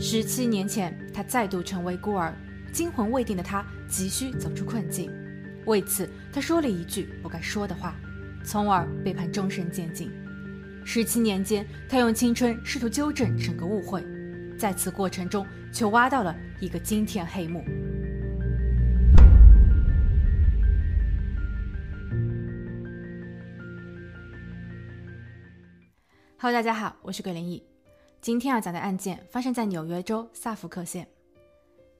十七年前，他再度成为孤儿，惊魂未定的他急需走出困境。为此，他说了一句不该说的话，从而被判终身监禁。十七年间，他用青春试图纠正整个误会，在此过程中却挖到了一个惊天黑幕。Hello，大家好，我是鬼灵异。今天要讲的案件发生在纽约州萨福克县。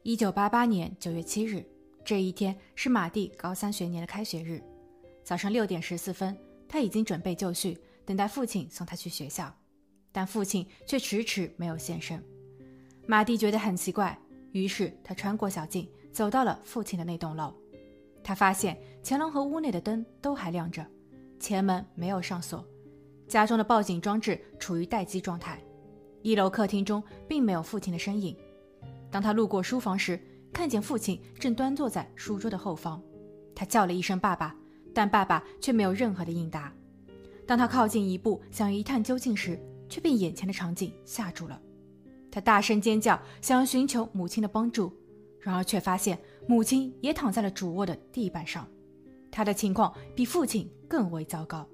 一九八八年九月七日，这一天是马蒂高三学年的开学日。早上六点十四分，他已经准备就绪，等待父亲送他去学校，但父亲却迟迟没有现身。马蒂觉得很奇怪，于是他穿过小径，走到了父亲的那栋楼。他发现前廊和屋内的灯都还亮着，前门没有上锁，家中的报警装置处于待机状态。一楼客厅中并没有父亲的身影。当他路过书房时，看见父亲正端坐在书桌的后方。他叫了一声“爸爸”，但爸爸却没有任何的应答。当他靠近一步，想要一探究竟时，却被眼前的场景吓住了。他大声尖叫，想要寻求母亲的帮助，然而却发现母亲也躺在了主卧的地板上。他的情况比父亲更为糟糕。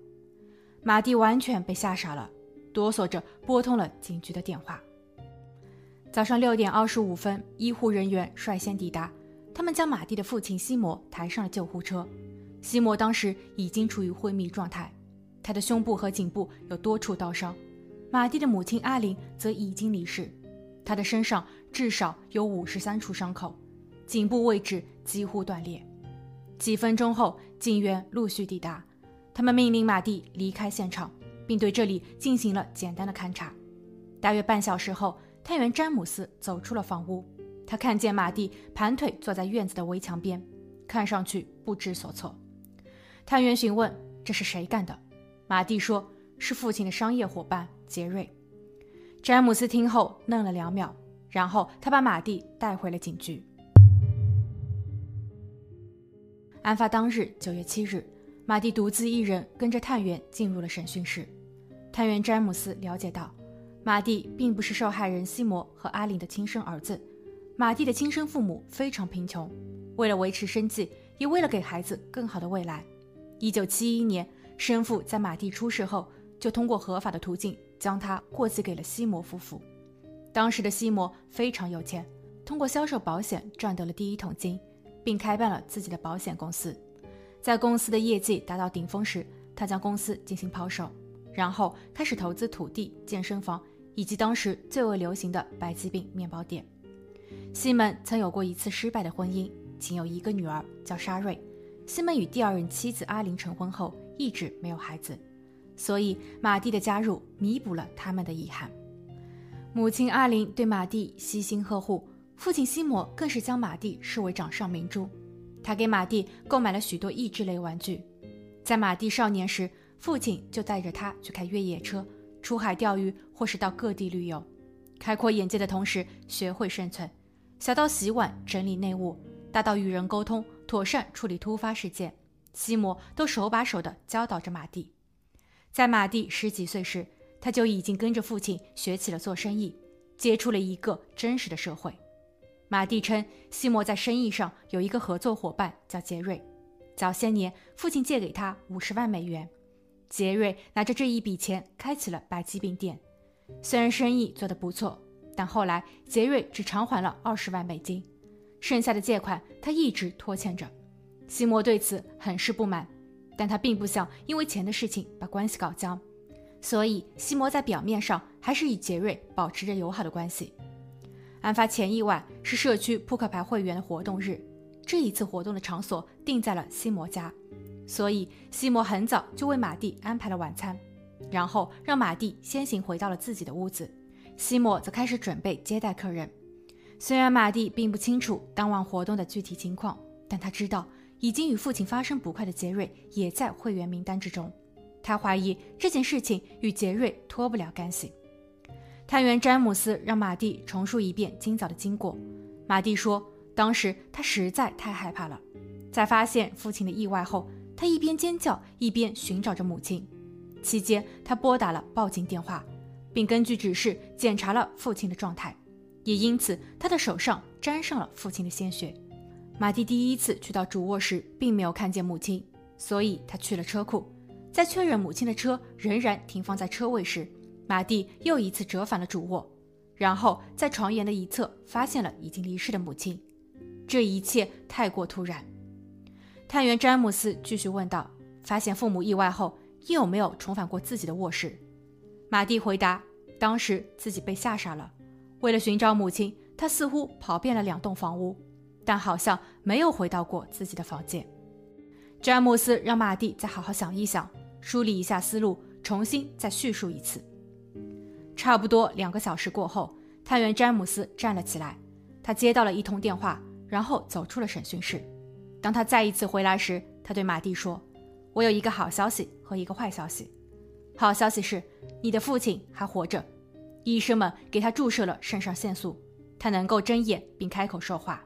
马蒂完全被吓傻了。哆嗦着拨通了警局的电话。早上六点二十五分，医护人员率先抵达，他们将马蒂的父亲西摩抬上了救护车。西摩当时已经处于昏迷状态，他的胸部和颈部有多处刀伤。马蒂的母亲阿玲则已经离世，他的身上至少有五十三处伤口，颈部位置几乎断裂。几分钟后，警员陆续抵达，他们命令马蒂离开现场。并对这里进行了简单的勘察。大约半小时后，探员詹姆斯走出了房屋。他看见马蒂盘腿坐在院子的围墙边，看上去不知所措。探员询问：“这是谁干的？”马蒂说：“是父亲的商业伙伴杰瑞。”詹姆斯听后愣了两秒，然后他把马蒂带回了警局。案发当日，九月七日。马蒂独自一人跟着探员进入了审讯室。探员詹姆斯了解到，马蒂并不是受害人西摩和阿玲的亲生儿子。马蒂的亲生父母非常贫穷，为了维持生计，也为了给孩子更好的未来，1971年，生父在马蒂出事后，就通过合法的途径将他过继给了西摩夫妇。当时的西摩非常有钱，通过销售保险赚得了第一桶金，并开办了自己的保险公司。在公司的业绩达到顶峰时，他将公司进行抛售，然后开始投资土地、健身房以及当时最为流行的白吉饼面包店。西门曾有过一次失败的婚姻，仅有一个女儿，叫沙瑞。西门与第二任妻子阿玲成婚后，一直没有孩子，所以马蒂的加入弥补了他们的遗憾。母亲阿玲对马蒂悉心呵护，父亲西摩更是将马蒂视为掌上明珠。他给马蒂购买了许多益智类玩具，在马蒂少年时，父亲就带着他去开越野车、出海钓鱼，或是到各地旅游，开阔眼界的同时学会生存。小到洗碗、整理内务，大到与人沟通、妥善处理突发事件，西摩都手把手地教导着马蒂。在马蒂十几岁时，他就已经跟着父亲学起了做生意，接触了一个真实的社会。马蒂称，西摩在生意上有一个合作伙伴叫杰瑞。早些年，父亲借给他五十万美元，杰瑞拿着这一笔钱开起了白吉饼店。虽然生意做得不错，但后来杰瑞只偿还了二十万美金，剩下的借款他一直拖欠着。西摩对此很是不满，但他并不想因为钱的事情把关系搞僵，所以西摩在表面上还是与杰瑞保持着友好的关系。案发前一晚是社区扑克牌会员的活动日，这一次活动的场所定在了西摩家，所以西摩很早就为马蒂安排了晚餐，然后让马蒂先行回到了自己的屋子，西摩则开始准备接待客人。虽然马蒂并不清楚当晚活动的具体情况，但他知道已经与父亲发生不快的杰瑞也在会员名单之中，他怀疑这件事情与杰瑞脱不了干系。探员詹姆斯让马蒂重述一遍今早的经过。马蒂说，当时他实在太害怕了，在发现父亲的意外后，他一边尖叫一边寻找着母亲。期间，他拨打了报警电话，并根据指示检查了父亲的状态。也因此他的手上沾上了父亲的鲜血。马蒂第一次去到主卧时，并没有看见母亲，所以他去了车库，在确认母亲的车仍然停放在车位时，马蒂又一次折返了主卧，然后在床沿的一侧发现了已经离世的母亲。这一切太过突然。探员詹姆斯继续问道：“发现父母意外后，你有没有重返过自己的卧室？”马蒂回答：“当时自己被吓傻了。为了寻找母亲，他似乎跑遍了两栋房屋。”但好像没有回到过自己的房间。詹姆斯让马蒂再好好想一想，梳理一下思路，重新再叙述一次。差不多两个小时过后，探员詹姆斯站了起来，他接到了一通电话，然后走出了审讯室。当他再一次回来时，他对马蒂说：“我有一个好消息和一个坏消息。好消息是，你的父亲还活着，医生们给他注射了肾上腺素，他能够睁眼并开口说话。”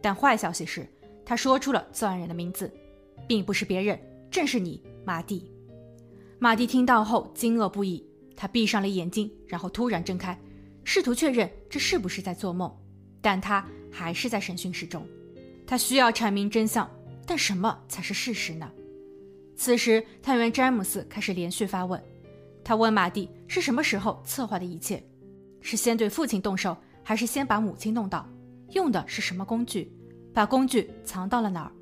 但坏消息是，他说出了作案人的名字，并不是别人，正是你，马蒂。马蒂听到后惊愕不已，他闭上了眼睛，然后突然睁开，试图确认这是不是在做梦。但他还是在审讯室中，他需要阐明真相，但什么才是事实呢？此时，探员詹姆斯开始连续发问，他问马蒂是什么时候策划的一切，是先对父亲动手，还是先把母亲弄倒？用的是什么工具？把工具藏到了哪儿？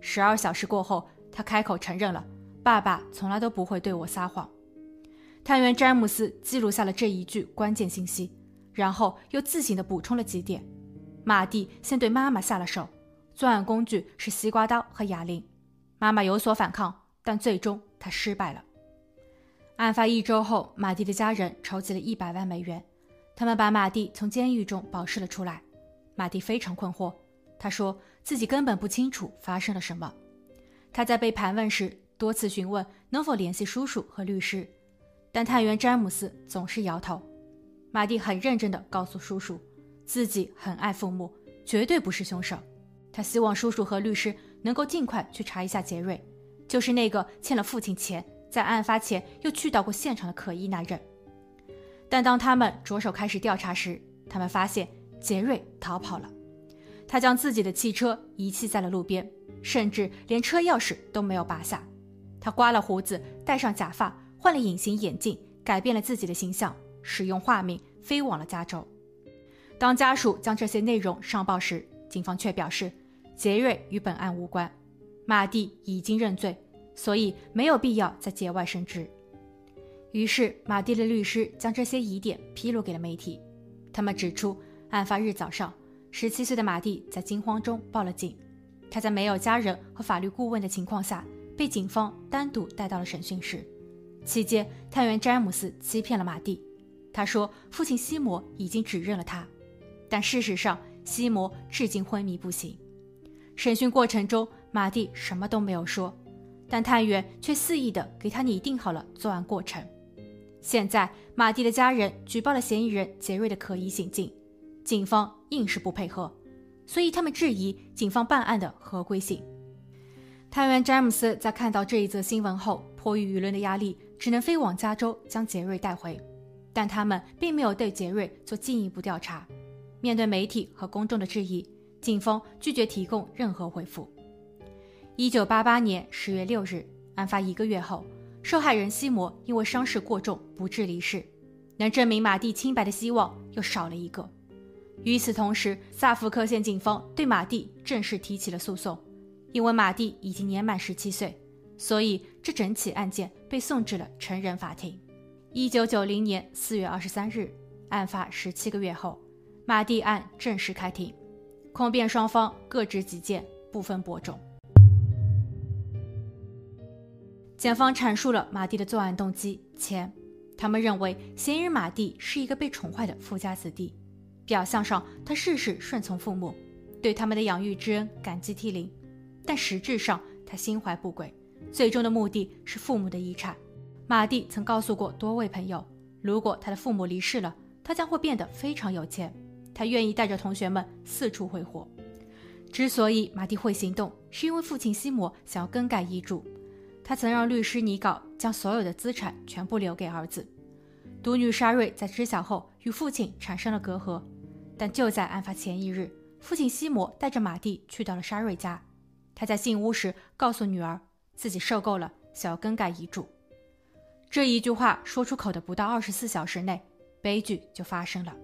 十二小时过后，他开口承认了：“爸爸从来都不会对我撒谎。”探员詹姆斯记录下了这一句关键信息，然后又自行的补充了几点。马蒂先对妈妈下了手，作案工具是西瓜刀和哑铃。妈妈有所反抗，但最终她失败了。案发一周后，马蒂的家人筹集了一百万美元，他们把马蒂从监狱中保释了出来。马蒂非常困惑，他说自己根本不清楚发生了什么。他在被盘问时多次询问能否联系叔叔和律师，但探员詹姆斯总是摇头。马蒂很认真地告诉叔叔，自己很爱父母，绝对不是凶手。他希望叔叔和律师能够尽快去查一下杰瑞，就是那个欠了父亲钱，在案发前又去到过现场的可疑男人。但当他们着手开始调查时，他们发现。杰瑞逃跑了，他将自己的汽车遗弃在了路边，甚至连车钥匙都没有拔下。他刮了胡子，戴上假发，换了隐形眼镜，改变了自己的形象，使用化名飞往了加州。当家属将这些内容上报时，警方却表示杰瑞与本案无关，马蒂已经认罪，所以没有必要再节外生枝。于是，马蒂的律师将这些疑点披露给了媒体，他们指出。案发日早上，十七岁的马蒂在惊慌中报了警。他在没有家人和法律顾问的情况下，被警方单独带到了审讯室。期间，探员詹姆斯欺骗了马蒂，他说父亲西摩已经指认了他，但事实上西摩至今昏迷不醒。审讯过程中，马蒂什么都没有说，但探员却肆意地给他拟定好了作案过程。现在，马蒂的家人举报了嫌疑人杰瑞的可疑行径。警方硬是不配合，所以他们质疑警方办案的合规性。探员詹姆斯在看到这一则新闻后，迫于舆论的压力，只能飞往加州将杰瑞带回。但他们并没有对杰瑞做进一步调查。面对媒体和公众的质疑，警方拒绝提供任何回复。一九八八年十月六日，案发一个月后，受害人西摩因为伤势过重不治离世，能证明马蒂清白的希望又少了一个。与此同时，萨福克县警方对马蒂正式提起了诉讼，因为马蒂已经年满十七岁，所以这整起案件被送至了成人法庭。一九九零年四月二十三日，案发十七个月后，马蒂案正式开庭，控辩双方各执己见，不分伯仲。检方阐述了马蒂的作案动机：钱。他们认为嫌疑人马蒂是一个被宠坏的富家子弟。表象上，他事事顺从父母，对他们的养育之恩感激涕零，但实质上他心怀不轨，最终的目的是父母的遗产。马蒂曾告诉过多位朋友，如果他的父母离世了，他将会变得非常有钱，他愿意带着同学们四处挥霍。之所以马蒂会行动，是因为父亲西摩想要更改遗嘱，他曾让律师拟稿，将所有的资产全部留给儿子。独女沙瑞在知晓后，与父亲产生了隔阂。但就在案发前一日，父亲西摩带着马蒂去到了沙瑞家。他在进屋时告诉女儿，自己受够了，想要更改遗嘱。这一句话说出口的不到二十四小时内，悲剧就发生了。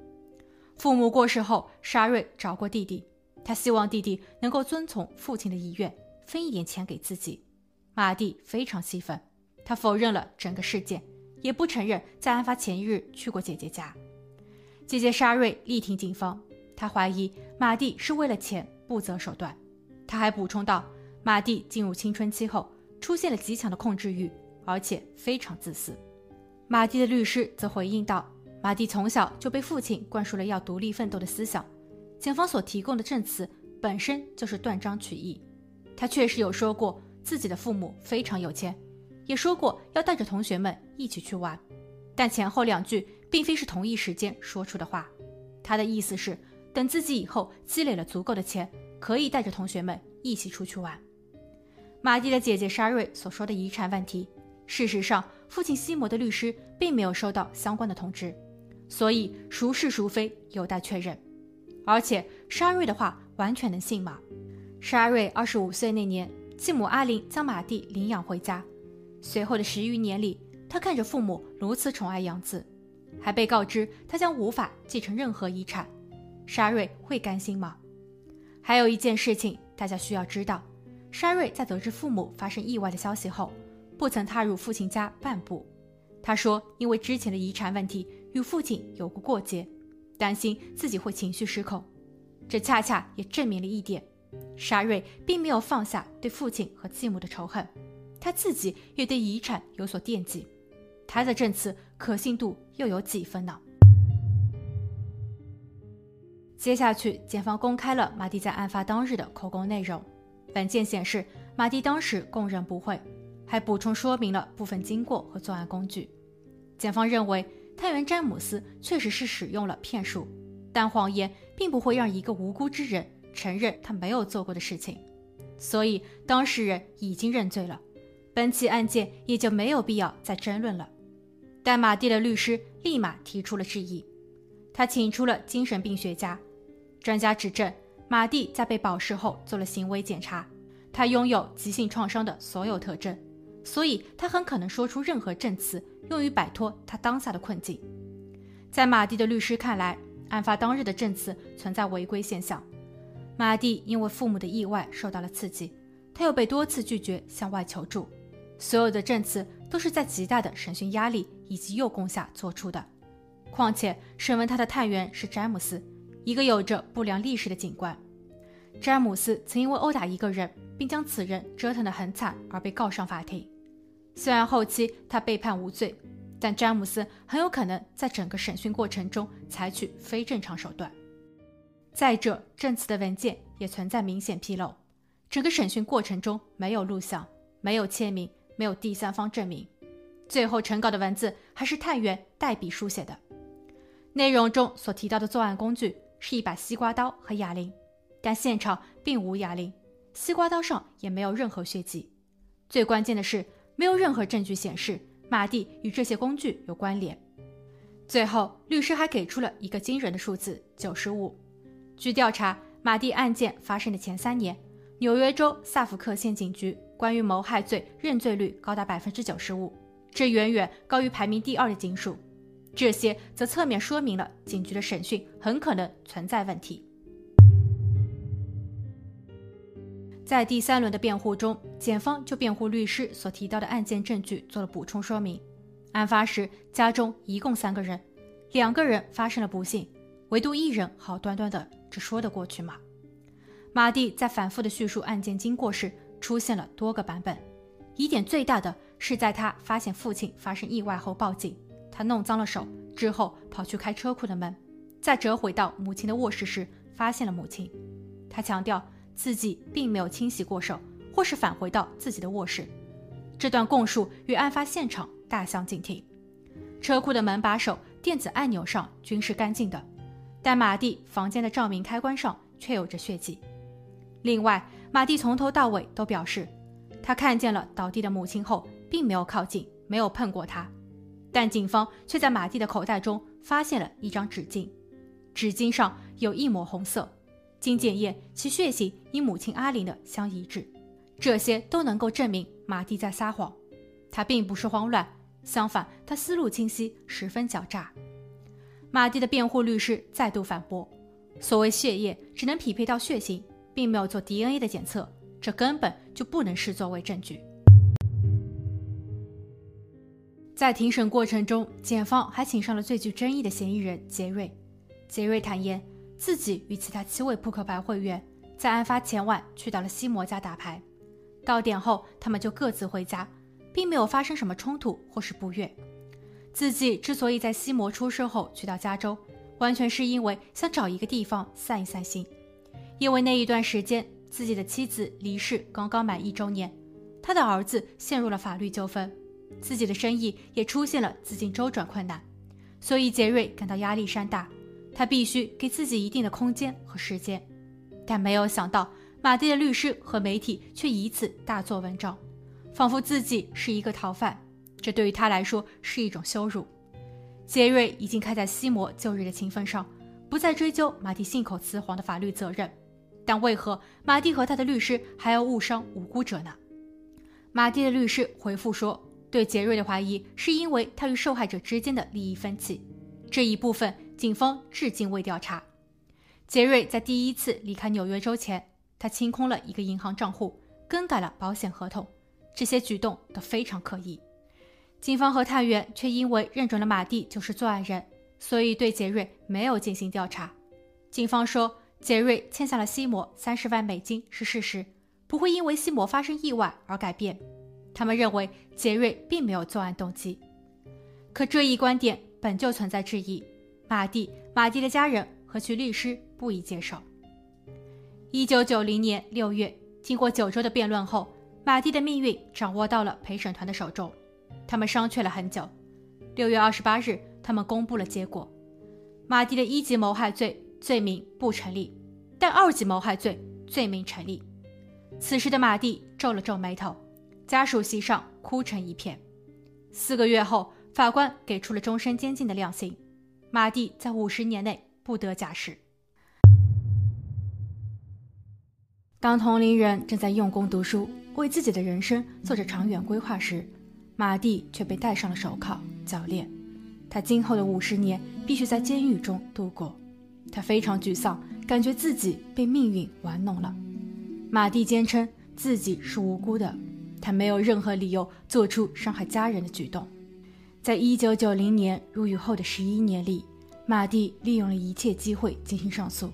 父母过世后，沙瑞找过弟弟，他希望弟弟能够遵从父亲的遗愿，分一点钱给自己。马蒂非常气愤，他否认了整个事件，也不承认在案发前一日去过姐姐家。姐姐沙瑞力挺警方，她怀疑马蒂是为了钱不择手段。他还补充道，马蒂进入青春期后出现了极强的控制欲，而且非常自私。马蒂的律师则回应道，马蒂从小就被父亲灌输了要独立奋斗的思想，警方所提供的证词本身就是断章取义。他确实有说过自己的父母非常有钱，也说过要带着同学们一起去玩，但前后两句。并非是同一时间说出的话，他的意思是，等自己以后积累了足够的钱，可以带着同学们一起出去玩。马蒂的姐姐沙瑞所说的遗产问题，事实上，父亲西摩的律师并没有收到相关的通知，所以孰是孰非有待确认。而且，沙瑞的话完全能信吗？沙瑞二十五岁那年，继母阿玲将马蒂领养回家，随后的十余年里，他看着父母如此宠爱养子。还被告知他将无法继承任何遗产，沙瑞会甘心吗？还有一件事情大家需要知道：沙瑞在得知父母发生意外的消息后，不曾踏入父亲家半步。他说，因为之前的遗产问题与父亲有过过节，担心自己会情绪失控。这恰恰也证明了一点：沙瑞并没有放下对父亲和继母的仇恨，他自己也对遗产有所惦记。他的证词可信度又有几分呢？接下去，检方公开了马蒂在案发当日的口供内容。文件显示，马蒂当时供认不讳，还补充说明了部分经过和作案工具。检方认为，探员詹姆斯确实是使用了骗术，但谎言并不会让一个无辜之人承认他没有做过的事情，所以当事人已经认罪了，本起案件也就没有必要再争论了。但马蒂的律师立马提出了质疑，他请出了精神病学家，专家指证马蒂在被保释后做了行为检查，他拥有急性创伤的所有特征，所以他很可能说出任何证词用于摆脱他当下的困境。在马蒂的律师看来，案发当日的证词存在违规现象，马蒂因为父母的意外受到了刺激，他又被多次拒绝向外求助。所有的证词都是在极大的审讯压力以及诱供下做出的。况且，审问他的探员是詹姆斯，一个有着不良历史的警官。詹姆斯曾因为殴打一个人，并将此人折腾得很惨而被告上法庭。虽然后期他被判无罪，但詹姆斯很有可能在整个审讯过程中采取非正常手段。再者，证词的文件也存在明显纰漏，整个审讯过程中没有录像，没有签名。没有第三方证明，最后呈稿的文字还是探员代笔书写的。内容中所提到的作案工具是一把西瓜刀和哑铃，但现场并无哑铃，西瓜刀上也没有任何血迹。最关键的是，没有任何证据显示马蒂与这些工具有关联。最后，律师还给出了一个惊人的数字：九十五。据调查，马蒂案件发生的前三年，纽约州萨福克县警局。关于谋害罪认罪率高达百分之九十五，这远远高于排名第二的警署。这些则侧面说明了警局的审讯很可能存在问题。在第三轮的辩护中，检方就辩护律师所提到的案件证据做了补充说明。案发时家中一共三个人，两个人发生了不幸，唯独一人好端端的，这说得过去吗？马蒂在反复的叙述案件经过时。出现了多个版本，疑点最大的是在他发现父亲发生意外后报警，他弄脏了手之后跑去开车库的门，再折回到母亲的卧室时发现了母亲。他强调自己并没有清洗过手，或是返回到自己的卧室。这段供述与案发现场大相径庭。车库的门把手、电子按钮上均是干净的，但马蒂房间的照明开关上却有着血迹。另外，马蒂从头到尾都表示，他看见了倒地的母亲后，并没有靠近，没有碰过她。但警方却在马蒂的口袋中发现了一张纸巾，纸巾上有一抹红色。经检验，其血型与母亲阿玲的相一致。这些都能够证明马蒂在撒谎。他并不是慌乱，相反，他思路清晰，十分狡诈。马蒂的辩护律师再度反驳：所谓血液只能匹配到血型，并没有做 DNA 的检测，这根本就不能视作为证据。在庭审过程中，检方还请上了最具争议的嫌疑人杰瑞。杰瑞坦言，自己与其他七位扑克牌会员在案发前晚去到了西摩家打牌，到点后他们就各自回家，并没有发生什么冲突或是不悦。自己之所以在西摩出事后去到加州，完全是因为想找一个地方散一散心，因为那一段时间自己的妻子离世刚刚满一周年，他的儿子陷入了法律纠纷。自己的生意也出现了资金周转困难，所以杰瑞感到压力山大，他必须给自己一定的空间和时间。但没有想到，马蒂的律师和媒体却以此大做文章，仿佛自己是一个逃犯，这对于他来说是一种羞辱。杰瑞已经开在西摩旧日的情分上，不再追究马蒂信口雌黄的法律责任，但为何马蒂和他的律师还要误伤无辜者呢？马蒂的律师回复说。对杰瑞的怀疑是因为他与受害者之间的利益分歧，这一部分警方至今未调查。杰瑞在第一次离开纽约州前，他清空了一个银行账户，更改了保险合同，这些举动都非常可疑。警方和探员却因为认准了马蒂就是作案人，所以对杰瑞没有进行调查。警方说，杰瑞欠下了西摩三十万美金是事实，不会因为西摩发生意外而改变。他们认为杰瑞并没有作案动机，可这一观点本就存在质疑。马蒂、马蒂的家人和其律师不予接受。一九九零年六月，经过九周的辩论后，马蒂的命运掌握到了陪审团的手中。他们商榷了很久。六月二十八日，他们公布了结果：马蒂的一级谋害罪罪名不成立，但二级谋害罪罪名成立。此时的马蒂皱了皱眉头。家属席上哭成一片。四个月后，法官给出了终身监禁的量刑，马蒂在五十年内不得假释。当同龄人正在用功读书，为自己的人生做着长远规划时，马蒂却被戴上了手铐脚链。他今后的五十年必须在监狱中度过。他非常沮丧，感觉自己被命运玩弄了。马蒂坚称自己是无辜的。他没有任何理由做出伤害家人的举动。在一九九零年入狱后的十一年里，马蒂利用了一切机会进行上诉。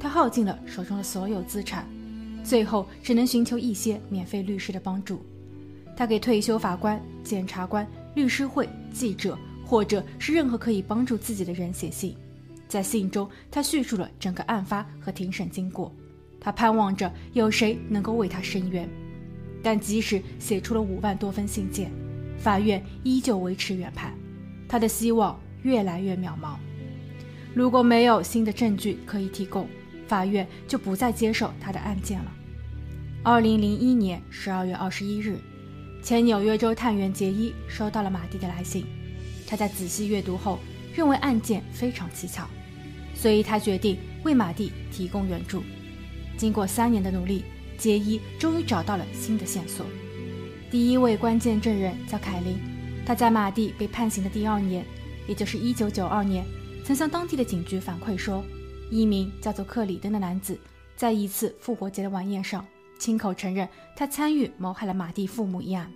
他耗尽了手中的所有资产，最后只能寻求一些免费律师的帮助。他给退休法官、检察官、律师会、记者，或者是任何可以帮助自己的人写信。在信中，他叙述了整个案发和庭审经过。他盼望着有谁能够为他伸冤。但即使写出了五万多封信件，法院依旧维持原判，他的希望越来越渺茫。如果没有新的证据可以提供，法院就不再接受他的案件了。二零零一年十二月二十一日，前纽约州探员杰伊收到了马蒂的来信，他在仔细阅读后认为案件非常蹊跷，所以他决定为马蒂提供援助。经过三年的努力。杰伊终于找到了新的线索。第一位关键证人叫凯琳，他在马蒂被判刑的第二年，也就是1992年，曾向当地的警局反馈说，一名叫做克里登的男子在一次复活节的晚宴上亲口承认他参与谋害了马蒂父母一案。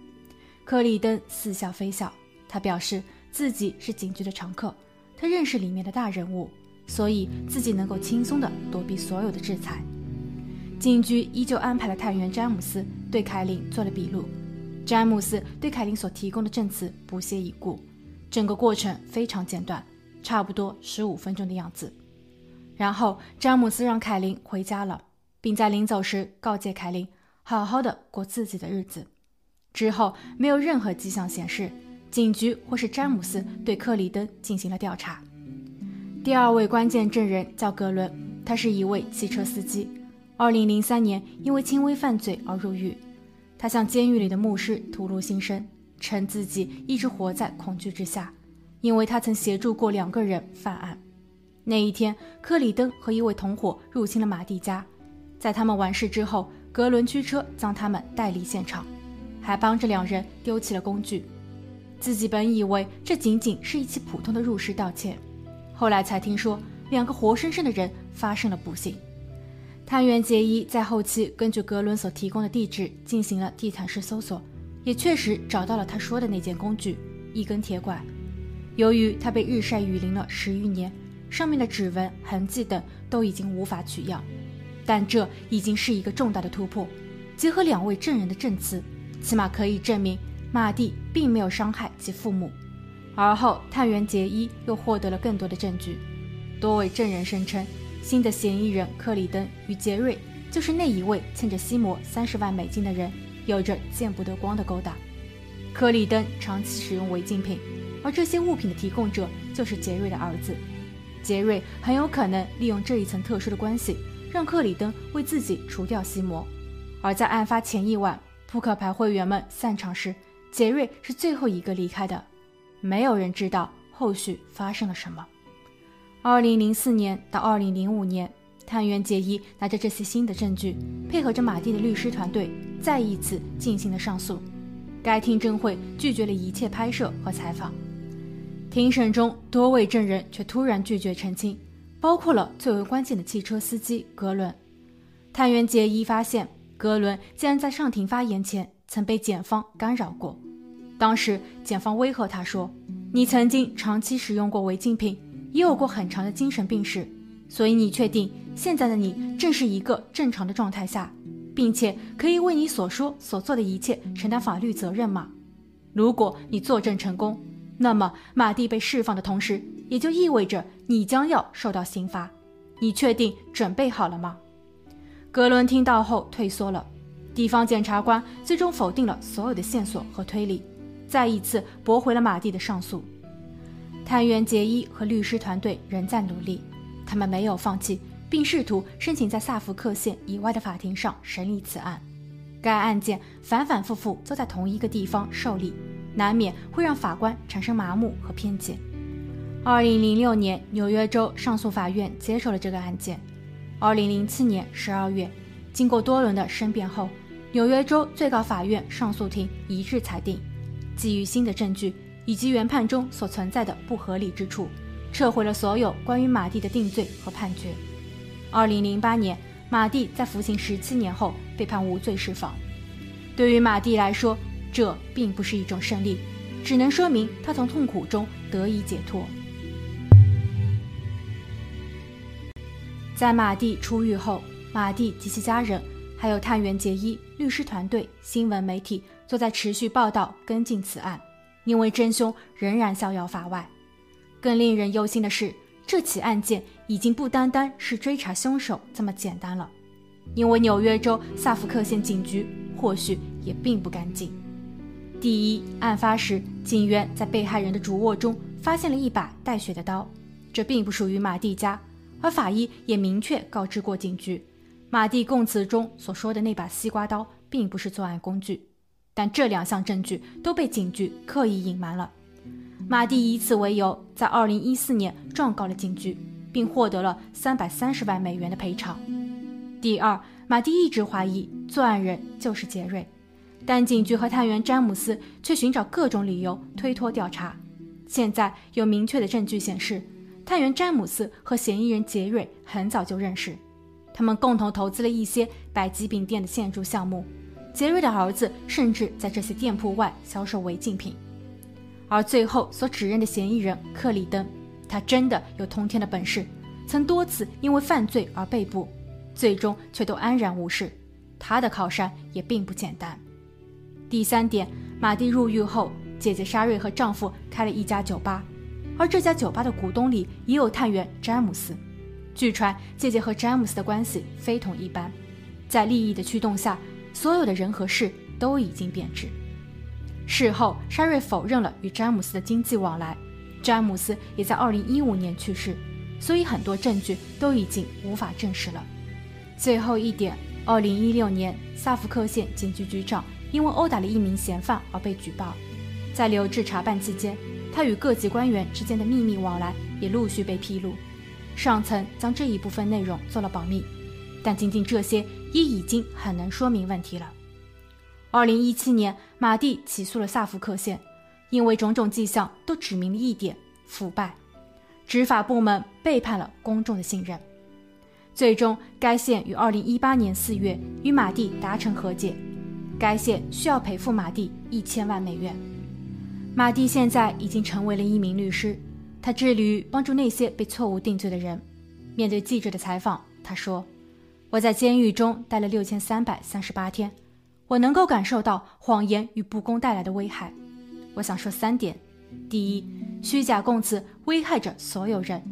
克里登似笑非笑，他表示自己是警局的常客，他认识里面的大人物，所以自己能够轻松地躲避所有的制裁。警局依旧安排了探员詹姆斯对凯琳做了笔录。詹姆斯对凯琳所提供的证词不屑一顾，整个过程非常简短，差不多十五分钟的样子。然后詹姆斯让凯琳回家了，并在临走时告诫凯琳好好的过自己的日子。之后没有任何迹象显示警局或是詹姆斯对克里登进行了调查。第二位关键证人叫格伦，他是一位汽车司机。二零零三年，因为轻微犯罪而入狱。他向监狱里的牧师吐露心声，称自己一直活在恐惧之下，因为他曾协助过两个人犯案。那一天，克里登和一位同伙入侵了马蒂家，在他们完事之后，格伦驱车将他们带离现场，还帮着两人丢弃了工具。自己本以为这仅仅是一起普通的入室盗窃，后来才听说两个活生生的人发生了不幸。探员杰伊在后期根据格伦所提供的地址进行了地毯式搜索，也确实找到了他说的那件工具——一根铁拐。由于它被日晒雨淋了十余年。上面的指纹痕迹等都已经无法取样，但这已经是一个重大的突破。结合两位证人的证词，起码可以证明马蒂并没有伤害其父母。而后，探员杰伊又获得了更多的证据。多位证人声称，新的嫌疑人克里登与杰瑞就是那一位欠着西摩三十万美金的人，有着见不得光的勾当。克里登长期使用违禁品，而这些物品的提供者就是杰瑞的儿子。杰瑞很有可能利用这一层特殊的关系，让克里登为自己除掉西摩。而在案发前一晚，扑克牌会员们散场时，杰瑞是最后一个离开的。没有人知道后续发生了什么。二零零四年到二零零五年，探员杰伊拿着这些新的证据，配合着马蒂的律师团队，再一次进行了上诉。该听证会拒绝了一切拍摄和采访。庭审中，多位证人却突然拒绝澄清，包括了最为关键的汽车司机格伦。探员杰伊发现，格伦竟然在上庭发言前曾被检方干扰过。当时，检方威吓他说：“你曾经长期使用过违禁品，也有过很长的精神病史，所以你确定现在的你正是一个正常的状态下，并且可以为你所说所做的一切承担法律责任吗？如果你作证成功。”那么，马蒂被释放的同时，也就意味着你将要受到刑罚。你确定准备好了吗？格伦听到后退缩了。地方检察官最终否定了所有的线索和推理，再一次驳回了马蒂的上诉。探员杰伊和律师团队仍在努力，他们没有放弃，并试图申请在萨福克县以外的法庭上审理此案。该案件反反复复都在同一个地方受理。难免会让法官产生麻木和偏见。二零零六年，纽约州上诉法院接受了这个案件。二零零七年十二月，经过多轮的申辩后，纽约州最高法院上诉庭一致裁定，基于新的证据以及原判中所存在的不合理之处，撤回了所有关于马蒂的定罪和判决。二零零八年，马蒂在服刑十七年后被判无罪释放。对于马蒂来说，这并不是一种胜利，只能说明他从痛苦中得以解脱。在马蒂出狱后，马蒂及其家人，还有探员杰伊、律师团队、新闻媒体，都在持续报道跟进此案，因为真凶仍然逍遥法外。更令人忧心的是，这起案件已经不单单是追查凶手这么简单了，因为纽约州萨福克县警局或许也并不干净。第一，案发时，警员在被害人的主卧中发现了一把带血的刀，这并不属于马蒂家，而法医也明确告知过警局，马蒂供词中所说的那把西瓜刀并不是作案工具。但这两项证据都被警局刻意隐瞒了。马蒂以此为由，在2014年状告了警局，并获得了330万美元的赔偿。第二，马蒂一直怀疑作案人就是杰瑞。但警局和探员詹姆斯却寻找各种理由推脱调查。现在有明确的证据显示，探员詹姆斯和嫌疑人杰瑞很早就认识，他们共同投资了一些百吉饼店的建筑项目。杰瑞的儿子甚至在这些店铺外销售违禁品。而最后所指认的嫌疑人克里登，他真的有通天的本事，曾多次因为犯罪而被捕，最终却都安然无事。他的靠山也并不简单。第三点，马蒂入狱后，姐姐莎瑞和丈夫开了一家酒吧，而这家酒吧的股东里也有探员詹姆斯。据传，姐姐和詹姆斯的关系非同一般，在利益的驱动下，所有的人和事都已经变质。事后，沙瑞否认了与詹姆斯的经济往来，詹姆斯也在2015年去世，所以很多证据都已经无法证实了。最后一点，2016年，萨福克县警局局长。因为殴打了一名嫌犯而被举报，在留置查办期间，他与各级官员之间的秘密往来也陆续被披露。上层将这一部分内容做了保密，但仅仅这些也已经很能说明问题了。二零一七年，马蒂起诉了萨福克县，因为种种迹象都指明了一点：腐败，执法部门背叛了公众的信任。最终，该县于二零一八年四月与马蒂达成和解，该县需要赔付马蒂一千万美元。马蒂现在已经成为了一名律师，他致力于帮助那些被错误定罪的人。面对记者的采访，他说：“我在监狱中待了六千三百三十八天。”我能够感受到谎言与不公带来的危害。我想说三点：第一，虚假供词危害着所有人。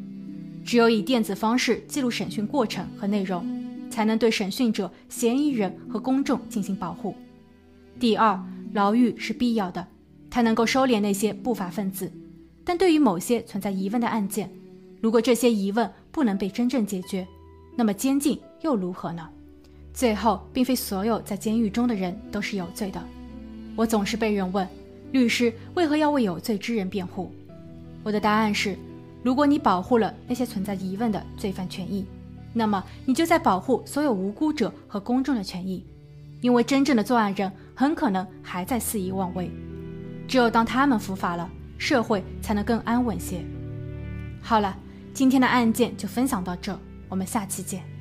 只有以电子方式记录审讯过程和内容，才能对审讯者、嫌疑人和公众进行保护。第二，牢狱是必要的，它能够收敛那些不法分子。但对于某些存在疑问的案件，如果这些疑问不能被真正解决，那么监禁又如何呢？最后，并非所有在监狱中的人都是有罪的。我总是被人问，律师为何要为有罪之人辩护？我的答案是：如果你保护了那些存在疑问的罪犯权益，那么你就在保护所有无辜者和公众的权益，因为真正的作案人很可能还在肆意妄为。只有当他们伏法了，社会才能更安稳些。好了，今天的案件就分享到这，我们下期见。